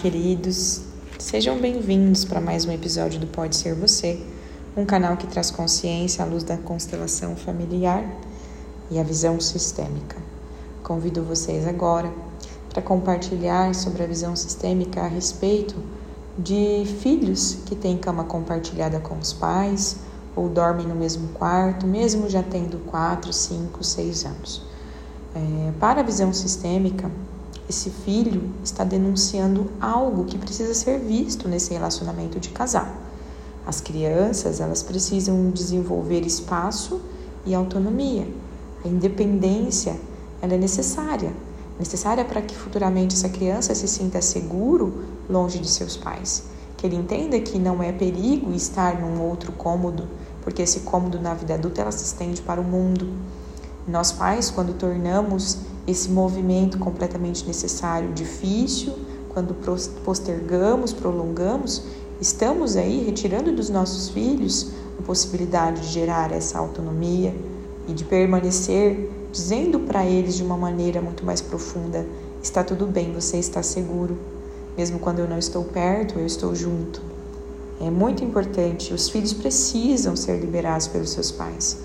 queridos, sejam bem-vindos para mais um episódio do Pode Ser Você, um canal que traz consciência à luz da constelação familiar e a visão sistêmica. Convido vocês agora para compartilhar sobre a visão sistêmica a respeito de filhos que têm cama compartilhada com os pais ou dormem no mesmo quarto, mesmo já tendo 4, 5, 6 anos. É, para a visão sistêmica, esse filho está denunciando algo que precisa ser visto nesse relacionamento de casal. As crianças, elas precisam desenvolver espaço e autonomia. A independência, ela é necessária, necessária para que futuramente essa criança se sinta seguro longe de seus pais, que ele entenda que não é perigo estar num outro cômodo, porque esse cômodo na vida adulta ela se estende para o mundo. Nós pais, quando tornamos esse movimento completamente necessário, difícil, quando postergamos, prolongamos, estamos aí retirando dos nossos filhos a possibilidade de gerar essa autonomia e de permanecer dizendo para eles de uma maneira muito mais profunda: está tudo bem, você está seguro. Mesmo quando eu não estou perto, eu estou junto. É muito importante, os filhos precisam ser liberados pelos seus pais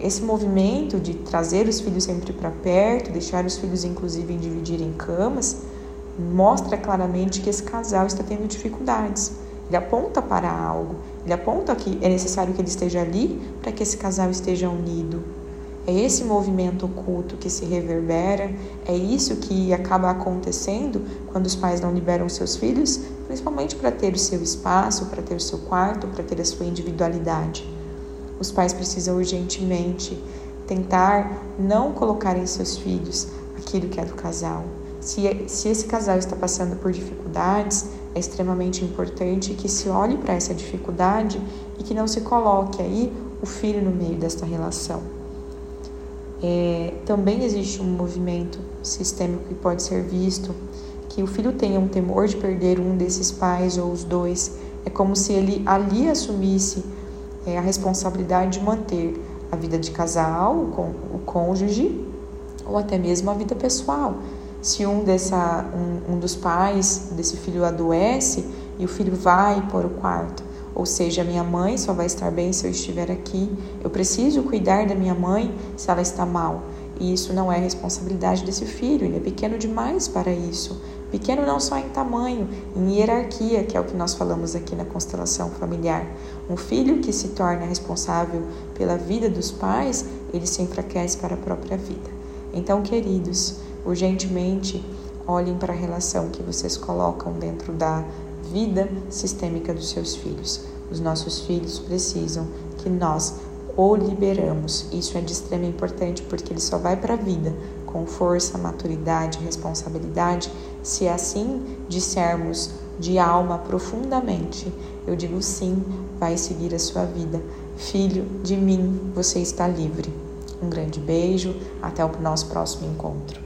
esse movimento de trazer os filhos sempre para perto, deixar os filhos inclusive dividirem camas, mostra claramente que esse casal está tendo dificuldades. Ele aponta para algo, ele aponta que é necessário que ele esteja ali para que esse casal esteja unido. É esse movimento oculto que se reverbera, é isso que acaba acontecendo quando os pais não liberam seus filhos, principalmente para ter o seu espaço, para ter o seu quarto, para ter a sua individualidade. Os pais precisam urgentemente tentar não colocar em seus filhos aquilo que é do casal. Se, se esse casal está passando por dificuldades, é extremamente importante que se olhe para essa dificuldade e que não se coloque aí o filho no meio desta relação. É, também existe um movimento sistêmico que pode ser visto que o filho tenha um temor de perder um desses pais ou os dois. É como se ele ali assumisse é a responsabilidade de manter a vida de casal, o cônjuge, ou até mesmo a vida pessoal. Se um, dessa, um, um dos pais desse filho adoece e o filho vai para o quarto, ou seja, minha mãe só vai estar bem se eu estiver aqui, eu preciso cuidar da minha mãe se ela está mal. E isso não é responsabilidade desse filho, ele é pequeno demais para isso. Pequeno não só em tamanho, em hierarquia, que é o que nós falamos aqui na constelação familiar. Um filho que se torna responsável pela vida dos pais, ele se enfraquece para a própria vida. Então, queridos, urgentemente olhem para a relação que vocês colocam dentro da vida sistêmica dos seus filhos. Os nossos filhos precisam que nós o liberamos. Isso é de extrema importância porque ele só vai para a vida com força, maturidade, responsabilidade, se assim dissermos de alma profundamente, eu digo sim, vai seguir a sua vida. Filho, de mim você está livre. Um grande beijo, até o nosso próximo encontro.